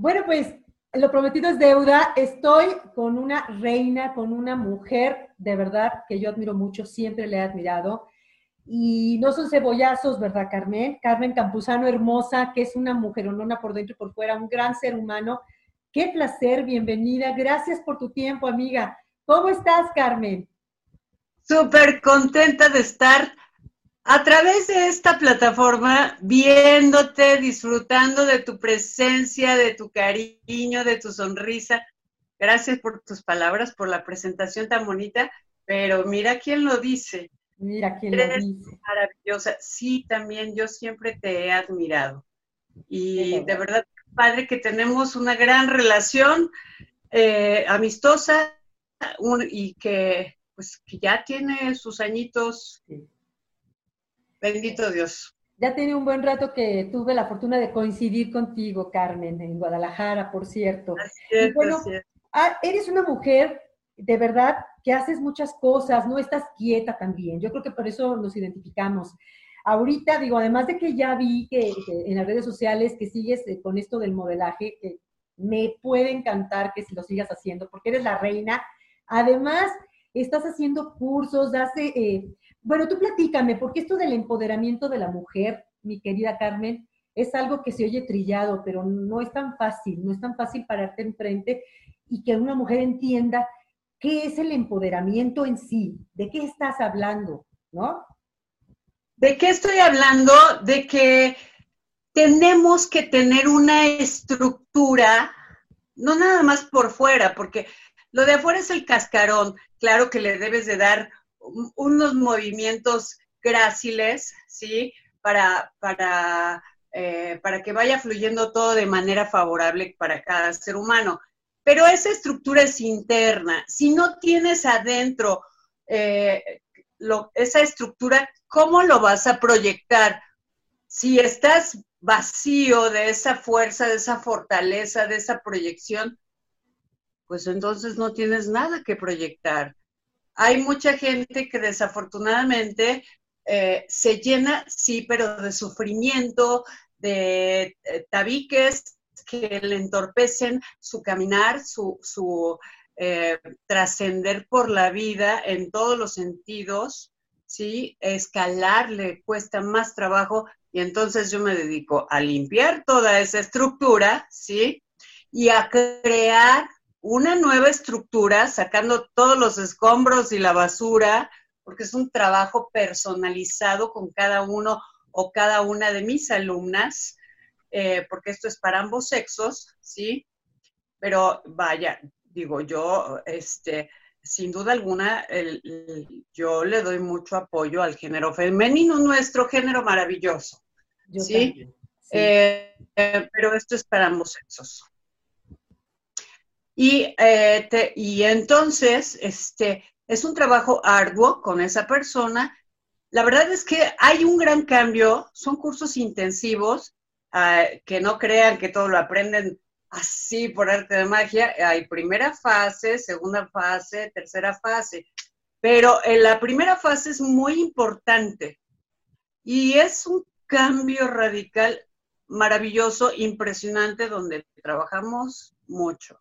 Bueno, pues lo prometido es deuda. Estoy con una reina, con una mujer de verdad que yo admiro mucho, siempre le he admirado. Y no son cebollazos, ¿verdad, Carmen? Carmen Campuzano, hermosa, que es una mujeronona por dentro y por fuera, un gran ser humano. Qué placer, bienvenida. Gracias por tu tiempo, amiga. ¿Cómo estás, Carmen? Súper contenta de estar a través de esta plataforma, viéndote, disfrutando de tu presencia, de tu cariño, de tu sonrisa. Gracias por tus palabras, por la presentación tan bonita, pero mira quién lo dice. Mira quién lo dice. Maravillosa. Sí, también yo siempre te he admirado. Y de verdad, padre, que tenemos una gran relación eh, amistosa y que, pues, que ya tiene sus añitos. Bendito Dios. Ya tiene un buen rato que tuve la fortuna de coincidir contigo, Carmen, en Guadalajara, por cierto. Así bueno, ah, eres una mujer de verdad que haces muchas cosas, no estás quieta también. Yo creo que por eso nos identificamos. Ahorita, digo, además de que ya vi que, en las redes sociales que sigues eh, con esto del modelaje, que me puede encantar que lo sigas haciendo, porque eres la reina. Además, estás haciendo cursos, hace, eh, bueno, tú platícame, porque esto del empoderamiento de la mujer, mi querida Carmen, es algo que se oye trillado, pero no es tan fácil, no es tan fácil pararte enfrente y que una mujer entienda qué es el empoderamiento en sí, de qué estás hablando, ¿no? ¿De qué estoy hablando? De que tenemos que tener una estructura, no nada más por fuera, porque lo de afuera es el cascarón, claro que le debes de dar unos movimientos gráciles, ¿sí? Para, para, eh, para que vaya fluyendo todo de manera favorable para cada ser humano. Pero esa estructura es interna. Si no tienes adentro eh, esa estructura, ¿cómo lo vas a proyectar? Si estás vacío de esa fuerza, de esa fortaleza, de esa proyección, pues entonces no tienes nada que proyectar. Hay mucha gente que desafortunadamente eh, se llena, sí, pero de sufrimiento, de eh, tabiques que le entorpecen su caminar, su, eh, trascender por la vida en todos los sentidos, ¿sí? Escalar le cuesta más trabajo y entonces yo me dedico a limpiar toda esa estructura, ¿sí? Y a crear una nueva estructura, sacando todos los escombros y la basura, porque es un trabajo personalizado con cada uno o cada una de mis alumnas, eh, porque esto es para ambos sexos, ¿sí? Pero vaya, digo yo, este, sin duda alguna, yo le doy mucho apoyo al género femenino, nuestro género maravilloso, ¿sí? Eh, eh, pero esto es para ambos sexos. Y, eh, y entonces, este, es un trabajo arduo con esa persona. La verdad es que hay un gran cambio, son cursos intensivos, ah, que no crean que todo lo aprenden así por arte de magia. Hay primera fase, segunda fase, tercera fase. Pero en la primera fase es muy importante y es un cambio radical maravilloso, impresionante, donde trabajamos mucho.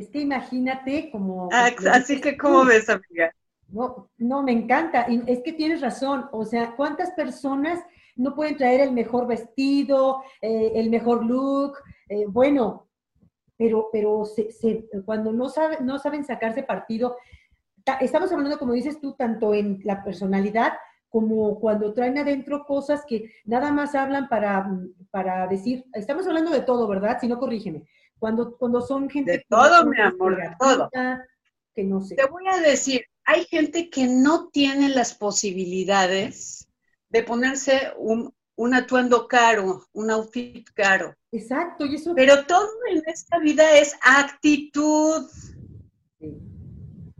Es que imagínate como... Ah, así que, ¿cómo ves, amiga? No, no, me encanta. Es que tienes razón. O sea, ¿cuántas personas no pueden traer el mejor vestido, eh, el mejor look? Eh, bueno, pero, pero cuando no, saben, no saben sacarse partido, estamos hablando, como dices tú, tanto en la personalidad como cuando traen adentro cosas que nada más hablan para, para decir, estamos hablando de todo, ¿verdad? Si no, corrígeme cuando, cuando son gente... De todo, mi amor, de todo. Que no sé. Te voy a decir, hay gente que no tiene las posibilidades de ponerse un, un atuendo caro, un outfit caro. Exacto, y eso... Pero todo en esta vida es actitud.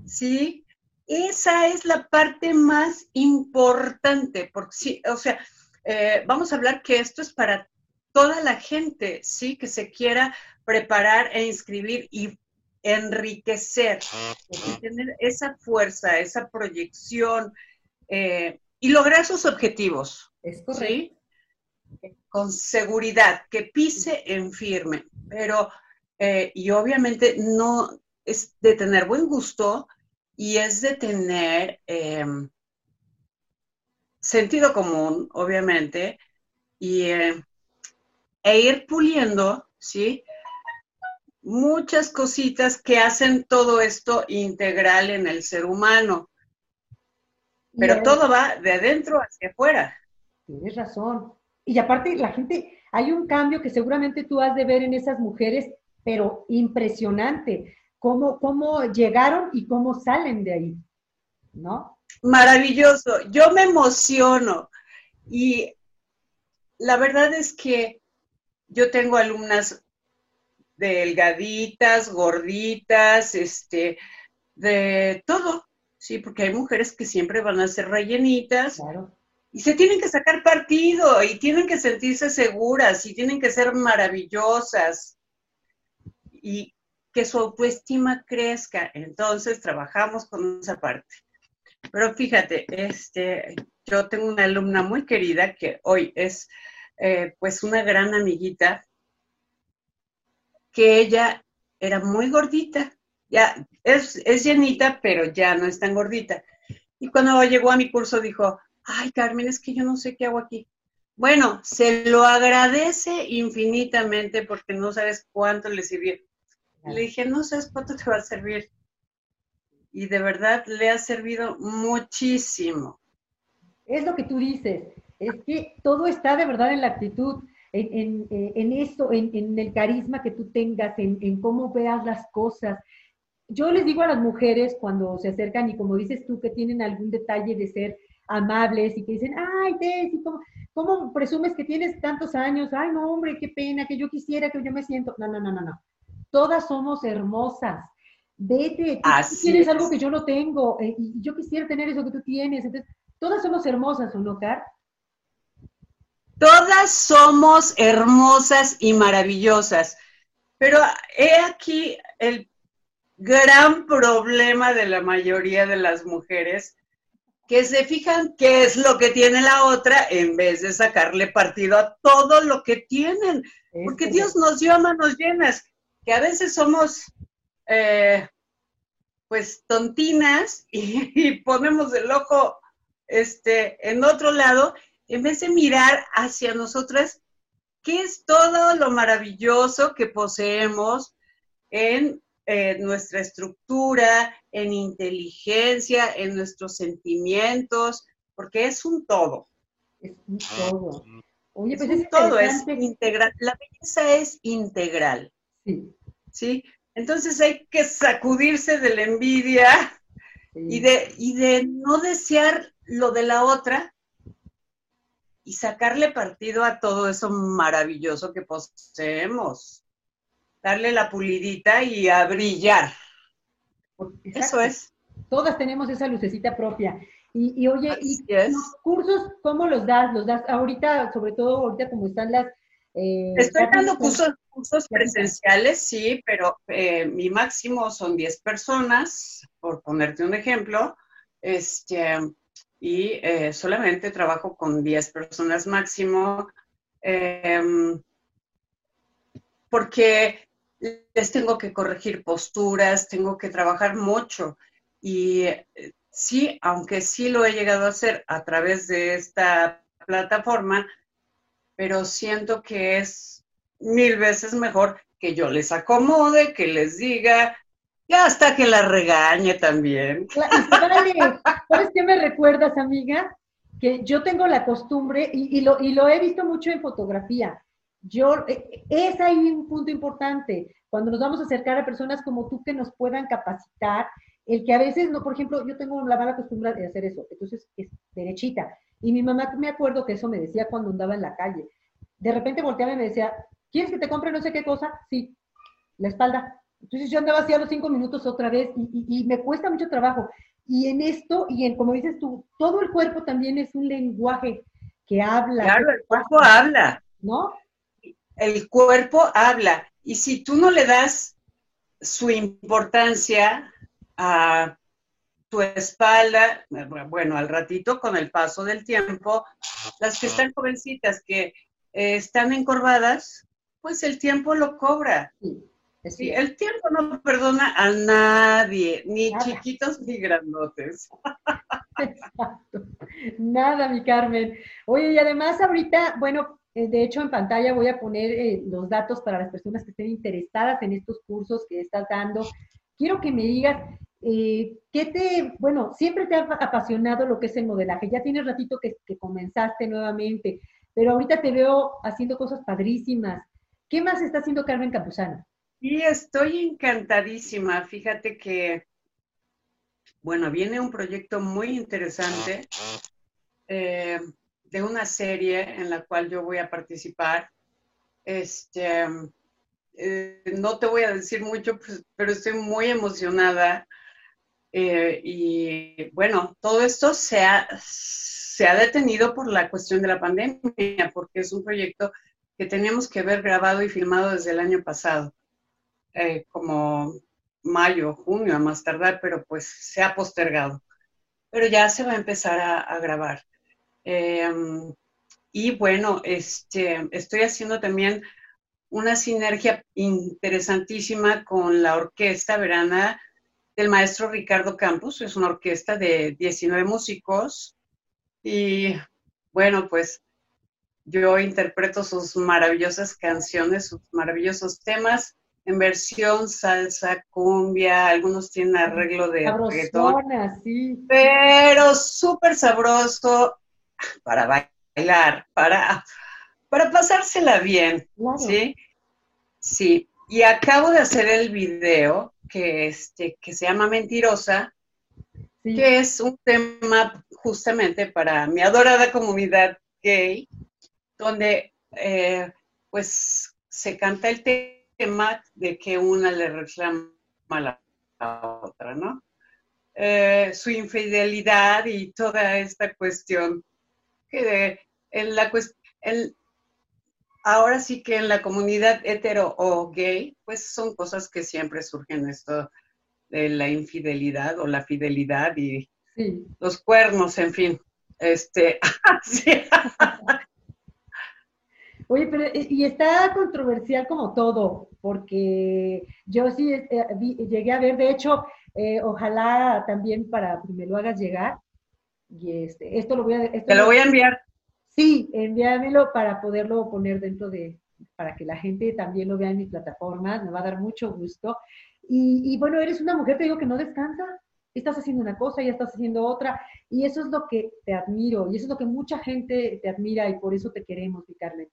¿Sí? Esa es la parte más importante, porque sí, o sea, eh, vamos a hablar que esto es para toda la gente, ¿sí? Que se quiera preparar e inscribir y enriquecer, y tener esa fuerza, esa proyección eh, y lograr sus objetivos. Es correcto. con seguridad, que pise en firme, pero, eh, y obviamente no es de tener buen gusto y es de tener em, sentido común, obviamente, y, eh, e ir puliendo, ¿sí? Muchas cositas que hacen todo esto integral en el ser humano. Pero todo va de adentro hacia afuera. Tienes razón. Y aparte, la gente, hay un cambio que seguramente tú has de ver en esas mujeres, pero impresionante. Cómo, cómo llegaron y cómo salen de ahí, ¿no? Maravilloso. Yo me emociono. Y la verdad es que yo tengo alumnas delgaditas, gorditas, este, de todo, sí, porque hay mujeres que siempre van a ser rellenitas. Claro. Y se tienen que sacar partido y tienen que sentirse seguras y tienen que ser maravillosas y que su autoestima crezca. Entonces trabajamos con esa parte. Pero fíjate, este, yo tengo una alumna muy querida que hoy es eh, pues una gran amiguita, que ella era muy gordita, ya es, es llenita, pero ya no es tan gordita. Y cuando llegó a mi curso dijo, ay Carmen, es que yo no sé qué hago aquí. Bueno, se lo agradece infinitamente porque no sabes cuánto le sirvió. Le dije, no sabes cuánto te va a servir. Y de verdad le ha servido muchísimo. Es lo que tú dices, es que todo está de verdad en la actitud, en, en, eso, en, el carisma que tú tengas, en cómo veas las cosas. Yo les digo a las mujeres cuando se acercan y como dices tú que tienen algún detalle de ser amables y que dicen, ay, Tessy, ¿cómo, ¿cómo, presumes que tienes tantos años? Ay, no, hombre, qué pena, que yo quisiera, que yo me siento. No, no, no, no, no. Todas somos hermosas. Vete, tú, tienes algo que yo no tengo eh, y yo quisiera tener eso que tú tienes. Entonces, todas somos hermosas, ¿o no, Car? Todas somos hermosas y maravillosas. Pero he aquí el gran problema de la mayoría de las mujeres que se fijan qué es lo que tiene la otra en vez de sacarle partido a todo lo que tienen. Porque Dios nos dio manos llenas, que a veces somos eh, pues tontinas y, ponemos el ojo este, en otro lado, en vez de mirar hacia nosotras qué es todo lo maravilloso que poseemos en eh, nuestra estructura, en inteligencia, en nuestros sentimientos, porque es un todo. Es un todo. Oye, es pues un todo, es integral. La belleza es integral. Sí. ¿Sí? Entonces hay que sacudirse de la envidia y, de, y de no desear lo de la otra y sacarle partido a todo eso maravilloso que poseemos darle la pulidita y a brillar. Eso es. Todas tenemos esa lucecita propia. Y, oye, ¿y los cursos cómo los das? ¿Los das ahorita, sobre todo ahorita como están las... Eh, Estoy dando cursos, cursos presenciales, sí, pero eh, mi máximo son 10 personas, por ponerte un ejemplo, este, y eh, solamente trabajo con 10 personas máximo, em, porque les tengo que corregir posturas, tengo que trabajar mucho. Y eh, sí, aunque sí lo he llegado a hacer a través de esta plataforma, pero siento que es mil veces mejor que yo les acomode, que les diga, y hasta que la regañe también. ¿Sabes qué me recuerdas, amiga? Que yo tengo la costumbre, y, lo, y lo he visto mucho en fotografía, yo, eh, es ahí un punto importante, cuando nos vamos a acercar a personas como tú que nos puedan capacitar, el que a veces, no, por ejemplo, yo tengo la mala costumbre de hacer eso, entonces es derechita. Y mi mamá, me acuerdo que eso me decía cuando andaba en la calle. De repente volteaba y me decía, ¿quieres que te compre no sé qué cosa? Sí, la espalda. Entonces yo andaba así a los cinco minutos otra vez y, me cuesta mucho trabajo. Y en esto, y en como dices tú, todo el cuerpo también es un lenguaje que habla. Claro, el cuerpo habla. ¿No? el cuerpo habla. Y si tú no le das su importancia a tu espalda, bueno, al ratito con el paso del tiempo, las que están jovencitas que eh, están encorvadas, pues el tiempo lo cobra. Sí, el tiempo no perdona a nadie, ni chiquitos ni grandotes. Exacto. Nada, mi Carmen. Oye, y además ahorita, bueno, eh, de hecho en pantalla voy a poner eh, los datos para las personas que estén interesadas en estos cursos que estás dando. Quiero que me digas, eh, ¿qué te, bueno, siempre te ha apasionado lo que es el modelaje? Ya tienes ratito que, que comenzaste nuevamente, pero ahorita te veo haciendo cosas padrísimas. ¿Qué más está haciendo Carmen Campuzano? Sí, estoy encantadísima. Fíjate que, bueno, viene un proyecto muy interesante eh, de una serie en la cual yo voy a participar. Este, eh, no te voy a decir mucho, pues, pero estoy muy emocionada. Eh, y bueno, todo esto se ha, se ha detenido por la cuestión de la pandemia, porque es un proyecto que teníamos que ver grabado y filmado desde el año pasado. Eh, como mayo, junio a más tardar, pero pues se ha postergado. Pero ya se va a empezar a, grabar. Em, y bueno, este, estoy haciendo también una sinergia interesantísima con la orquesta verana del maestro Ricardo Campos. Es una orquesta de 19 músicos. Y bueno, pues yo interpreto sus maravillosas canciones, sus maravillosos temas en versión salsa, cumbia, algunos tienen arreglo de reggaetón, sí. pero súper sabroso para bailar, para, para pasársela bien, ¿sí? Sí, y acabo de hacer el video que, este, que se llama Mentirosa, que es un tema justamente para mi adorada comunidad gay, donde eh, pues se canta el tema de que una le reclama a la, otra, ¿no? Eh, su infidelidad y toda esta cuestión que en la cuestión, ahora sí que en la comunidad hetero o gay, pues son cosas que siempre surgen esto de la infidelidad o la fidelidad y los cuernos, en fin. Este, Oye, pero y está controversial como todo, porque yo sí eh, llegué a ver, de hecho, eh, ojalá también para que me lo hagas llegar. Y este, esto lo voy a... Te lo voy a enviar. Sí, envíamelo para poderlo poner dentro de, para que la gente también lo vea en mi plataforma, me va a dar mucho gusto. Y, y bueno, eres una mujer, te digo que no descansa, estás haciendo una cosa, ya estás haciendo otra, y eso es lo que te admiro, y eso es lo que mucha gente te admira, y por eso te queremos, mi Carmen.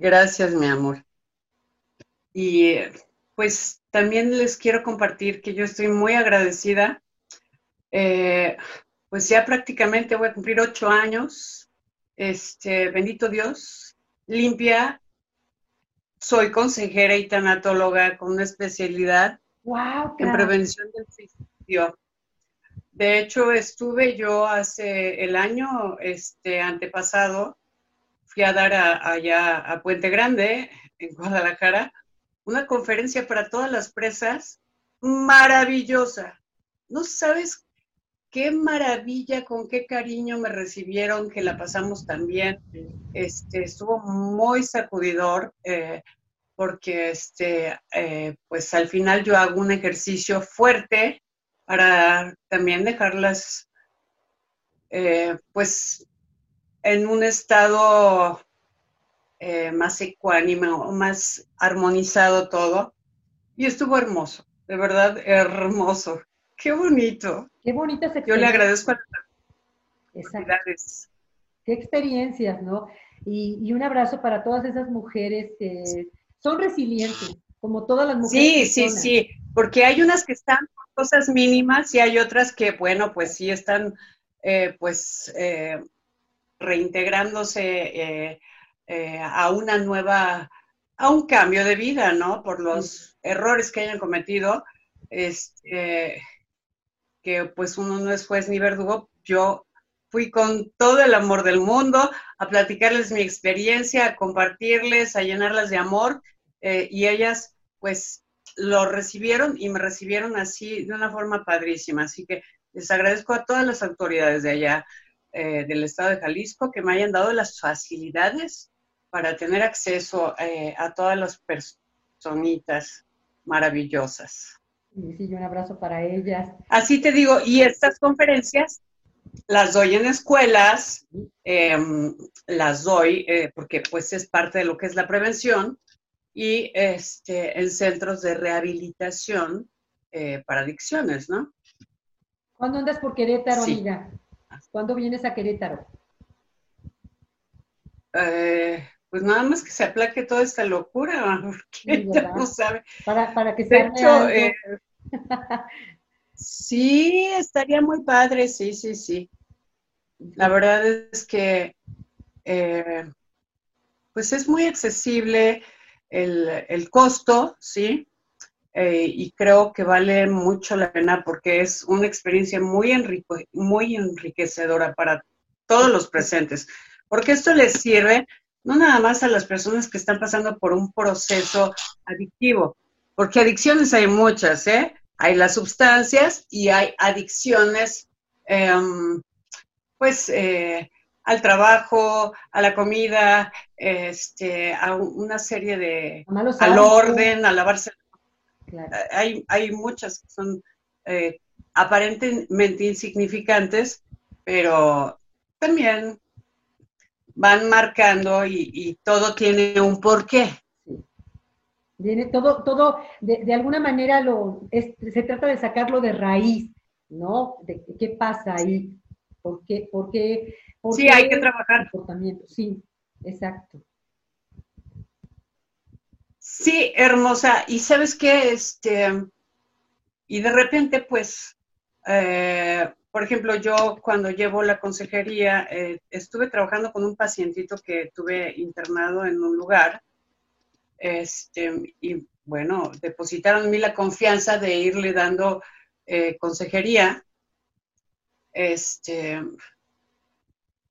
Gracias, mi amor. Y pues también les quiero compartir que yo estoy muy agradecida. Eh, pues ya prácticamente voy a cumplir ocho años. Este, bendito Dios, limpia. Soy consejera y tanatóloga con una especialidad en prevención del suicidio. De hecho, estuve yo hace el año este, antepasado a dar allá a Puente Grande, en Guadalajara, una conferencia para todas las presas maravillosa. No sabes qué maravilla, con qué cariño me recibieron, que la pasamos también. Este, estuvo muy sacudidor, eh, porque este, eh, pues al final yo hago un ejercicio fuerte para también dejarlas, eh, pues en un estado eh, más ecuánime o más armonizado todo. Y estuvo hermoso, de verdad hermoso. Qué bonito. Qué bonita Yo le agradezco a las Qué experiencias, ¿no? Y, un abrazo para todas esas mujeres que son resilientes, como todas las mujeres. Sí, sí, sí, porque hay unas que están por cosas mínimas y hay otras que, bueno, pues sí están, eh, pues, eh, reintegrándose eh, eh, a una nueva, a un cambio de vida, ¿no? Por los errores que hayan cometido, este, que pues uno no es juez ni verdugo. Yo fui con todo el amor del mundo a platicarles mi experiencia, a compartirles, a llenarlas de amor, eh, y ellas pues lo recibieron y me recibieron así de una forma padrísima. Así que les agradezco a todas las autoridades de allá, eh, del estado de Jalisco que me hayan dado las facilidades para tener acceso eh, a todas las personitas maravillosas. Sí, un abrazo para ellas. Así te digo, y estas conferencias las doy en escuelas, em, las doy eh, porque pues es parte de lo que es la prevención y este, en centros de rehabilitación eh, para adicciones, ¿no? ¿Cuándo andas por Querétaro, amiga? ¿Cuándo vienes a Querétaro? Eh, pues nada más que se aplaque toda esta locura, porque no sabe. Para, para que se hecho, eh, sí, estaría muy padre, sí, sí, sí. La verdad es que eh, pues es muy accesible el, el costo, ¿sí? Eh, y creo que vale mucho la pena porque es una experiencia muy, muy enriquecedora para todos los presentes, porque esto les sirve no nada más a las personas que están pasando por un proceso adictivo, porque adicciones hay muchas, ¿eh? Hay las sustancias y hay adicciones, em, pues, eh, al trabajo, a la comida, este, a una serie de, al orden, a lavarse. Hay, hay muchas que son eh, aparentemente insignificantes, pero también van marcando y, todo tiene un porqué. Viene todo, todo, de, alguna manera lo, se trata de sacarlo de raíz, ¿no? De qué pasa ahí, por qué, por qué, sí, hay que trabajar. Comportamiento, sí, exacto. Sí, hermosa. Y sabes qué, este, y de repente, pues, eh, por ejemplo, yo cuando llevo la consejería, eh, estuve trabajando con un pacientito que tuve internado en un lugar, este, y bueno, depositaron en mí la confianza de irle dando eh, consejería. Este,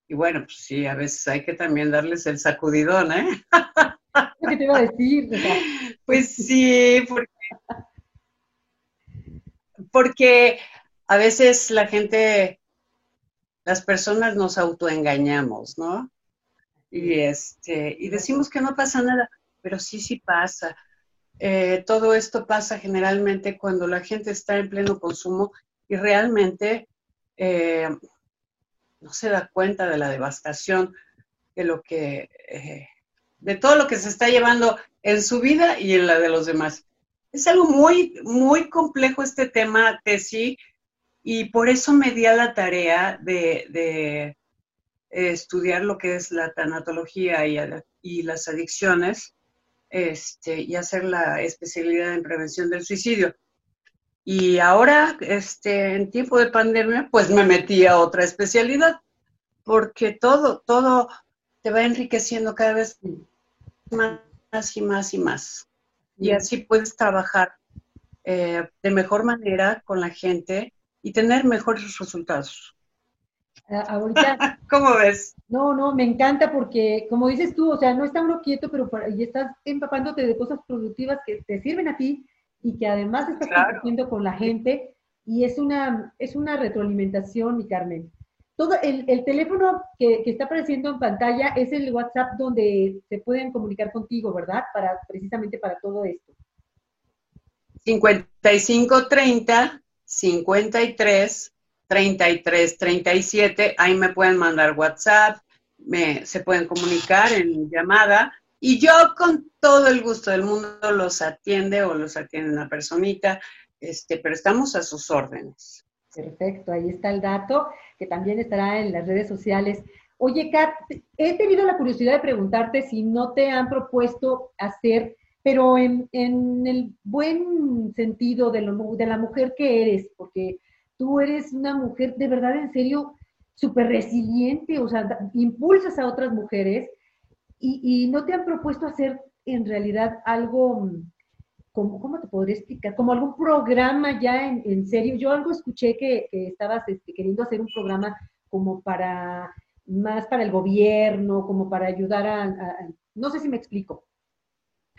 y bueno, pues sí, a veces hay que también darles el sacudidón, ¿eh? ¿Qué te iba a decir? Pues sí, porque, porque a veces la gente, las personas nos autoengañamos, ¿no? Y, este, y decimos que no pasa nada, pero sí, sí pasa. Eh, todo esto pasa generalmente cuando la gente está en pleno consumo y realmente eh, no se da cuenta de la devastación de lo que, eh, de todo lo que se está llevando en su vida y en la de los demás. Es algo muy, muy complejo este tema, Tessy, y por eso me di a la tarea de, estudiar lo que es la tanatología y, las adicciones este, y hacer la especialidad en prevención del suicidio. Y ahora, este, en tiempo de pandemia, pues me metí a otra especialidad, porque todo, todo te va enriqueciendo cada vez más y más y más. Y así puedes trabajar eh, de mejor manera con la gente y tener mejores resultados. Ah, ahorita. ¿Cómo ves? No, no, me encanta porque, como dices tú, o sea, no está uno quieto, pero y estás empapándote de cosas productivas que te sirven a ti y que además estás compartiendo con la gente y es una, es una retroalimentación, mi Carmen. Todo el, el teléfono que, que, está apareciendo en pantalla es el WhatsApp donde se pueden comunicar contigo, ¿verdad? Para, precisamente para todo esto. 5530 53 33 37, ahí me pueden mandar WhatsApp, me, se pueden comunicar en llamada y yo con todo el gusto del mundo los atiende o los atiende una personita, este, pero estamos a sus órdenes. Perfecto, ahí está el dato que también estará en las redes sociales. Oye, Kat, he tenido la curiosidad de preguntarte si no te han propuesto hacer, pero en, el buen sentido de, la mujer que eres, porque tú eres una mujer de verdad, en serio, súper resiliente, o sea, impulsas a otras mujeres y, no te han propuesto hacer en realidad algo, como, ¿cómo te podría explicar? Como algún programa ya en, serio. Yo algo escuché que, estabas este, queriendo hacer un programa como para, más para el gobierno, como para ayudar a, no sé si me explico.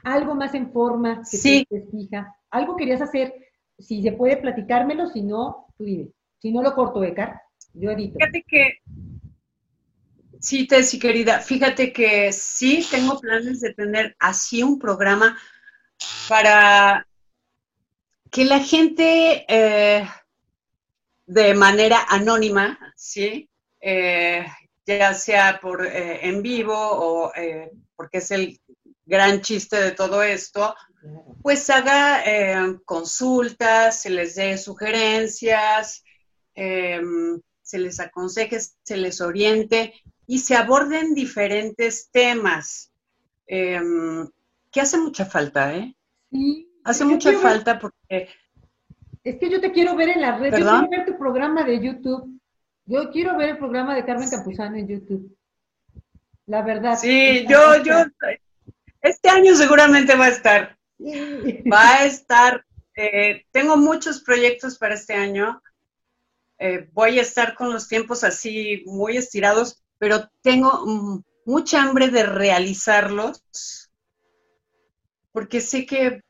Algo más en forma que sí. te, fija. Algo querías hacer, si se puede platicármelo, si no, tú dime. Si no lo corto, Ecar, yo edito. Fíjate que Sí, Tessy, querida, fíjate que sí tengo planes de tener así un programa para que la gente eh, de manera anónima, ¿sí? Eh, ya sea por eh, en vivo o porque es el gran chiste de todo esto, pues haga consultas, se les dé sugerencias, em, se les aconseje, se les oriente y se aborden diferentes temas, em, que hace mucha falta, ¿eh? Sí. Hace mucha falta porque... Es que yo te quiero ver en la red, yo quiero ver tu programa de YouTube. Yo quiero ver el programa de Carmen Campuzano en YouTube. La verdad. Sí, yo, yo, este año seguramente va a estar. Va a estar. Eh, tengo muchos proyectos para este año. Eh, voy a estar con los tiempos así muy estirados, pero tengo mucha hambre de realizarlos, porque sé que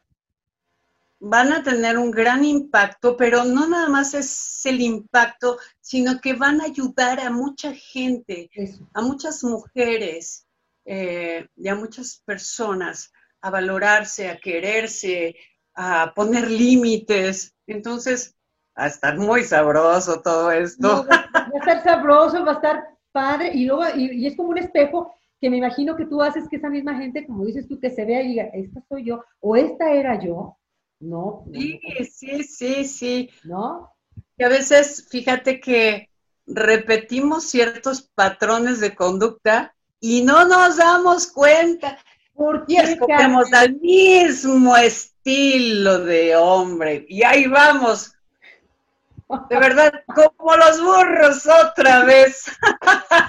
van a tener un gran impacto, pero no nada más es el impacto, sino que van a ayudar a mucha gente, a muchas mujeres eh, y a muchas personas a valorarse, a quererse, a poner límites. Entonces, a estar muy sabroso todo esto. va, a estar sabroso, va a estar padre, y luego, y, es como un espejo que me imagino que tú haces que esa misma gente, como dices tú, que se vea y diga, esta soy yo, o esta era yo, ¿no? Sí, sí, sí, sí. ¿No? Y a veces, fíjate que repetimos ciertos patrones de conducta y no nos damos cuenta. Porque escogemos el mismo estilo de hombre. Y ahí vamos, de verdad, como los burros otra vez.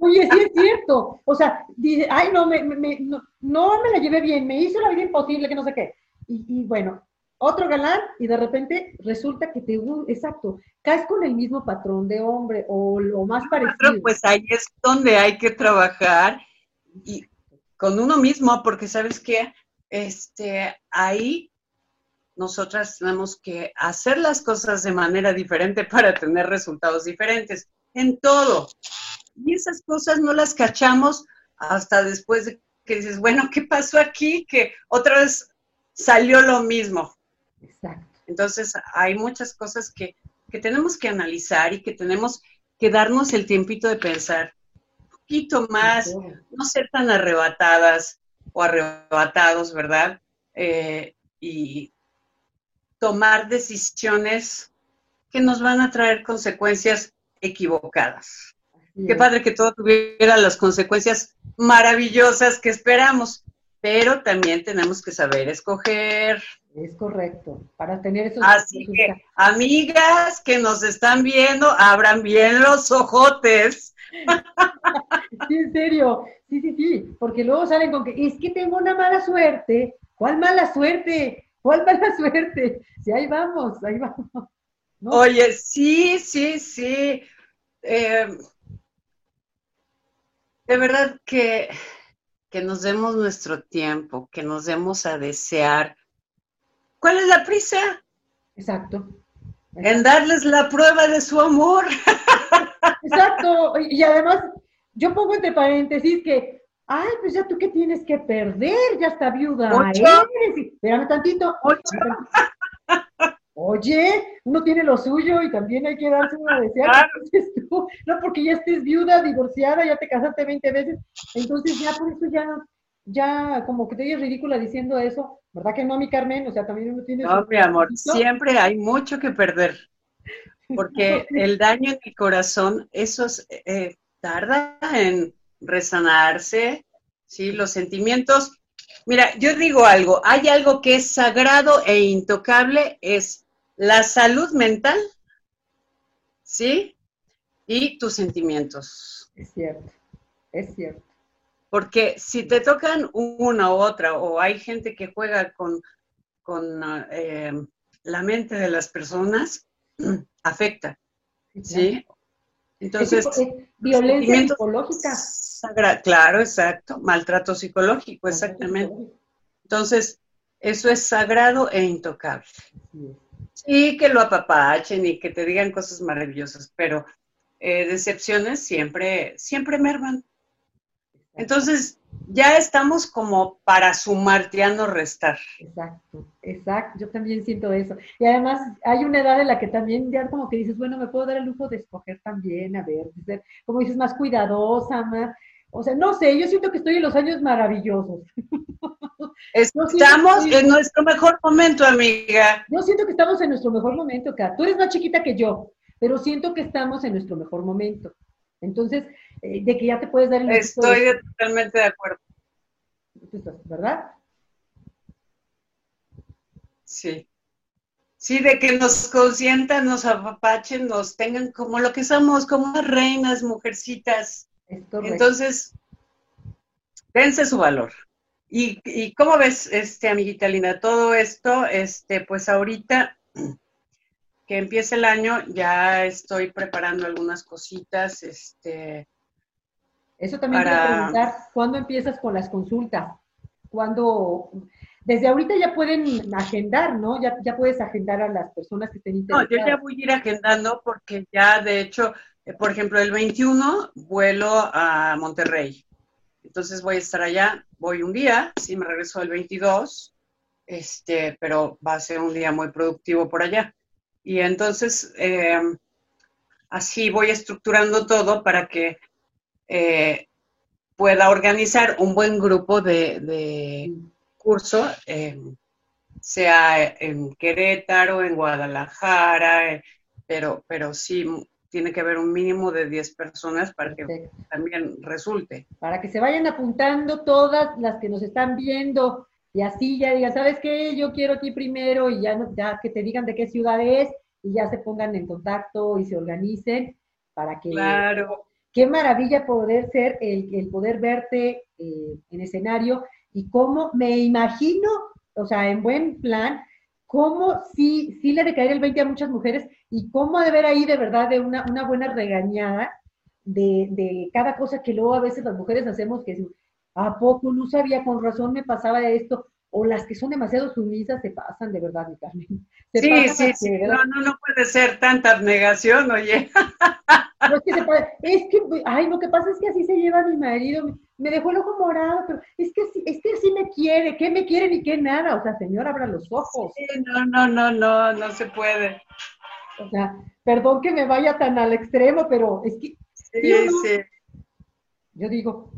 Oye, sí es cierto. O sea, dice, ay, no me, no, me la llevé bien, me hizo la vida imposible, que no sé qué. Y, bueno, otro galán, y de repente resulta que te, exacto, caes con el mismo patrón de hombre o lo más parecido. pues ahí es donde hay que trabajar y con uno mismo, porque sabes que este, ahí nosotras tenemos que hacer las cosas de manera diferente para tener resultados diferentes en todo. Y esas cosas no las cachamos hasta después de que dices, bueno, ¿qué pasó aquí? Que otra vez salió lo mismo. Exacto. Entonces, hay muchas cosas que, que tenemos que analizar y que tenemos que darnos el tiempito de pensar un poquito más, no ser tan arrebatadas o arrebatados, ¿verdad? Eh, y tomar decisiones que nos van a traer consecuencias equivocadas. Qué padre que todo tuviera las consecuencias maravillosas que esperamos, pero también tenemos que saber escoger. Es correcto, para tener esos... Así que, amigas que nos están viendo, abran bien los ojotes. Sí, en serio, sí, sí, sí, porque luego salen con que es que tengo una mala suerte. ¿Cuál mala suerte? ¿Cuál mala suerte? Sí, ahí vamos, ahí vamos. Oye, sí, sí, sí. Eh, de verdad que, que nos demos nuestro tiempo, que nos demos a desear. ¿Cuál es la prisa? Exacto. En darles la prueba de su amor. Exacto. Y además, yo pongo entre paréntesis que Ay, pues ya tú qué tienes que perder, ya está viuda. Espérame tantito. Oye, uno tiene lo suyo y también hay que darse una deseada. no porque ya estés viuda, divorciada, ya te casaste 20 veces, entonces ya por eso ya, ya como que te oyes ridícula diciendo eso, ¿verdad que no, mi Carmen? O sea, también uno tiene... No, mi amor, siempre hay mucho que perder, porque el daño en el corazón, eso eh, tarda en resanarse, ¿sí? Los sentimientos. Mira, yo digo algo, hay algo que es sagrado e intocable, es la salud mental, ¿sí? Y tus sentimientos. Es cierto, es cierto. Porque si te tocan una u otra, o hay gente que juega con, con eh, la mente de las personas, afecta, ¿sí? Entonces, violencia psicológica. claro, exacto. Maltrato psicológico, exactamente. Entonces, eso es sagrado e intocable. Sí, que lo apapachen y que te digan cosas maravillosas, pero eh, decepciones siempre, siempre merman. Entonces, ya estamos como para sumar, ya no restar. Exacto, exacto, yo también siento eso. Y además hay una edad en la que también ya como que dices, bueno, me puedo dar el lujo de escoger también, a ver, como dices, más cuidadosa, más, o sea, no sé, yo siento que estoy en los años maravillosos. Estamos en nuestro mejor momento, amiga. Yo siento que estamos en nuestro mejor momento, Kat. Tú eres más chiquita que yo, pero siento que estamos en nuestro mejor momento. Entonces, eh, de que ya te puedes dar el Estoy totalmente de acuerdo. ¿Verdad? Sí. Sí, de que nos consientan, nos apapachen, nos tengan como lo que somos, como reinas, mujercitas. Entonces, dense su valor. Y, y cómo ves, este, amiguita linda, todo esto, este, pues ahorita que empiece el año, ya estoy preparando algunas cositas, este. Eso también para... preguntar, ¿cuándo empiezas con las consultas? ¿Cuándo? Desde ahorita ya pueden agendar, ¿no? Ya, ya puedes agendar a las personas que estén interesadas. No, yo ya voy a ir agendando porque ya, de hecho, eh, por ejemplo, el 21 vuelo a Monterrey. Entonces voy a estar allá, voy un día, sí me regreso el 22, este, pero va a ser un día muy productivo por allá. Y entonces em, así voy estructurando todo para que eh, pueda organizar un buen grupo de, curso, sea en Querétaro, en Guadalajara, eh, pero, pero sí tiene que haber un mínimo de 10 personas para que también resulte. Para que se vayan apuntando todas las que nos están viendo y así ya digan, ¿sabes qué? Yo quiero aquí primero y ya, ya que te digan de qué ciudad es y ya se pongan en contacto y se organicen para que... Claro. Qué maravilla poder ser, el, el poder verte eh, en escenario y cómo me imagino, o sea, en buen plan, cómo sí, sí le de caer el 20 a muchas mujeres y cómo de ver ahí de verdad de una, una buena regañada de, de, cada cosa que luego a veces las mujeres hacemos que ¿a poco no sabía? Con razón me pasaba esto. O las que son demasiado sumisas se pasan, de verdad, mi Carmen. sí, sí, sí. No, no, no puede ser tanta abnegación, oye. No, es que se puede, es que, ay, lo que pasa es que así se lleva mi marido, me dejó el ojo morado, pero es que, es que sí me quiere, ¿qué me quiere ni qué nada? O sea, señor, abra los ojos. Sí, no, no, no, no, no se puede. O sea, perdón que me vaya tan al extremo, pero es que... Sí, sí. Yo digo,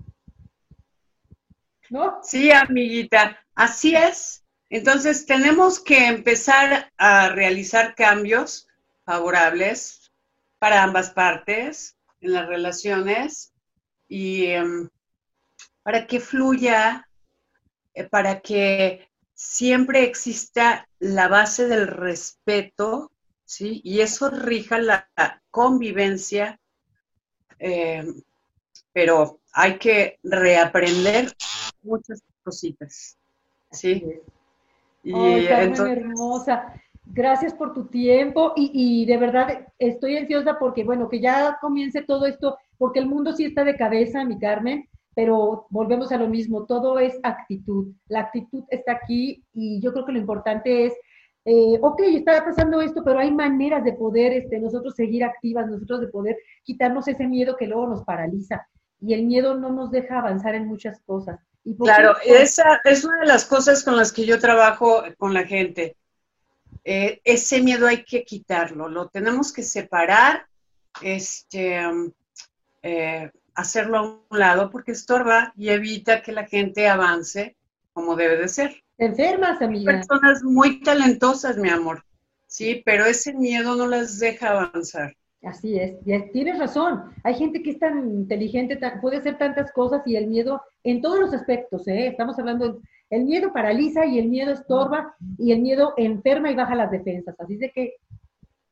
¿no? Sí, amiguita, así es. Entonces tenemos que empezar a realizar cambios favorables para ambas partes en las relaciones y em, para que fluya, eh, para que siempre exista la base del respeto, ¿sí? Y eso rija la, convivencia, em, pero hay que reaprender muchas cositas, ¿sí? Y hermosa. Gracias por tu tiempo y, y, de verdad estoy ansiosa porque, bueno, que ya comience todo esto, porque el mundo sí está de cabeza, mi Carmen, pero volvemos a lo mismo, todo es actitud. La actitud está aquí y yo creo que lo importante es, eh, ok, está pasando esto, pero hay maneras de poder este, nosotros seguir activas, nosotros de poder quitarnos ese miedo que luego nos paraliza. Y el miedo no nos deja avanzar en muchas cosas. Claro, esa es una de las cosas con las que yo trabajo con la gente eh, ese miedo hay que quitarlo, lo tenemos que separar, este, eh, hacerlo a un lado porque estorba y evita que la gente avance como debe de ser. Enfermas, amiga. Personas muy talentosas, mi amor, sí, pero ese miedo no las deja avanzar. Así es, tienes razón. Hay gente que es tan inteligente, puede hacer tantas cosas y el miedo en todos los aspectos, ¿eh? Estamos hablando el miedo paraliza y el miedo estorba y el miedo enferma y baja las defensas. Así de que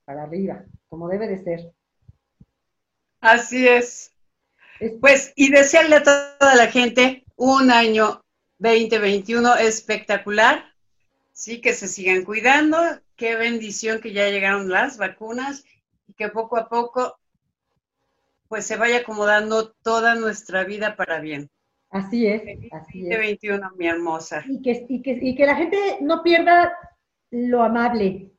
para arriba, como debe de ser. Así es. Pues, y desearle a toda la gente un año 2021 espectacular. Sí, que se sigan cuidando. Qué bendición que ya llegaron las vacunas y que poco a poco pues se vaya acomodando toda nuestra vida para bien. Así es, así es. 21, mi hermosa. Y que, y, que, y que la gente no pierda lo amable,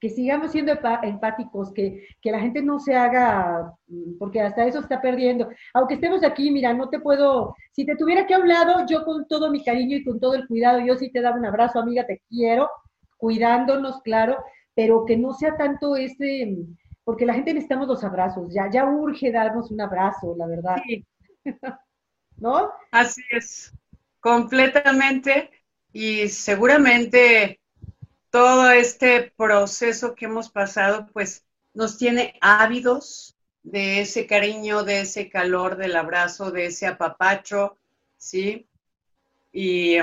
que sigamos siendo empáticos, que, que, la gente no se haga, mm, porque hasta eso está perdiendo. Aunque estemos aquí, mira, no te puedo, si te tuviera que hablado, yo con todo mi cariño y con todo el cuidado, yo sí te daba un abrazo, amiga, te quiero, cuidándonos, claro, pero que no sea tanto ese, porque la gente necesitamos los abrazos, ya, ya urge darnos un abrazo, la verdad. Sí. ¿No? Así es, completamente, y seguramente todo este proceso que hemos pasado, pues nos tiene ávidos de ese cariño, de ese calor, del abrazo, de ese apapacho, ¿sí? Y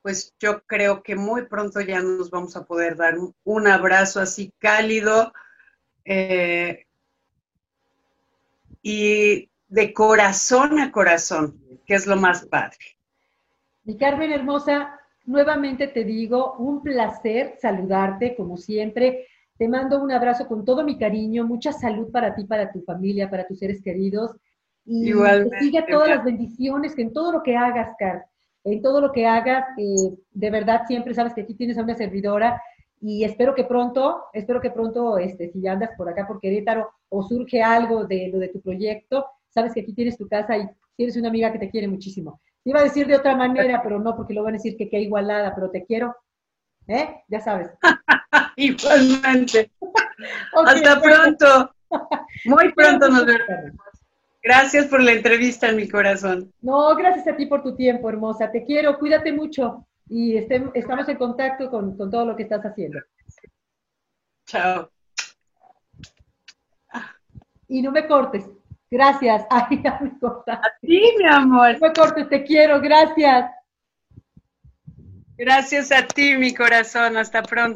pues yo creo que muy pronto ya nos vamos a poder dar un abrazo así cálido eh, y de corazón a corazón, que es lo más padre. Mi Carmen hermosa, Nuevamente te digo, un placer saludarte como siempre. Te mando un abrazo con todo mi cariño, mucha salud para ti, para tu familia, para tus seres queridos. Y que siga todas las bendiciones, que en todo lo que hagas, Car, en todo lo que hagas, eh, de verdad siempre sabes que aquí tienes a una servidora y espero que pronto, espero que pronto, este, si andas por acá por Querétaro o surge algo de lo de tu proyecto, sabes que aquí tienes tu casa y tienes una amiga que te quiere muchísimo iba a decir de otra manera, pero no, porque lo van a decir que qué igualada, pero te quiero. ¿Eh? Ya sabes. Igualmente. Hasta pronto. Muy pronto nos vemos. Gracias por la entrevista en mi corazón. No, gracias a ti por tu tiempo, hermosa. Te quiero, cuídate mucho y estamos en contacto con, con todo lo que estás haciendo. Chao. Y no me cortes. Gracias. Ay, ya me cortaste. A ti, mi amor. No me cortes, te quiero. Gracias. Gracias a ti, mi corazón. Hasta pronto.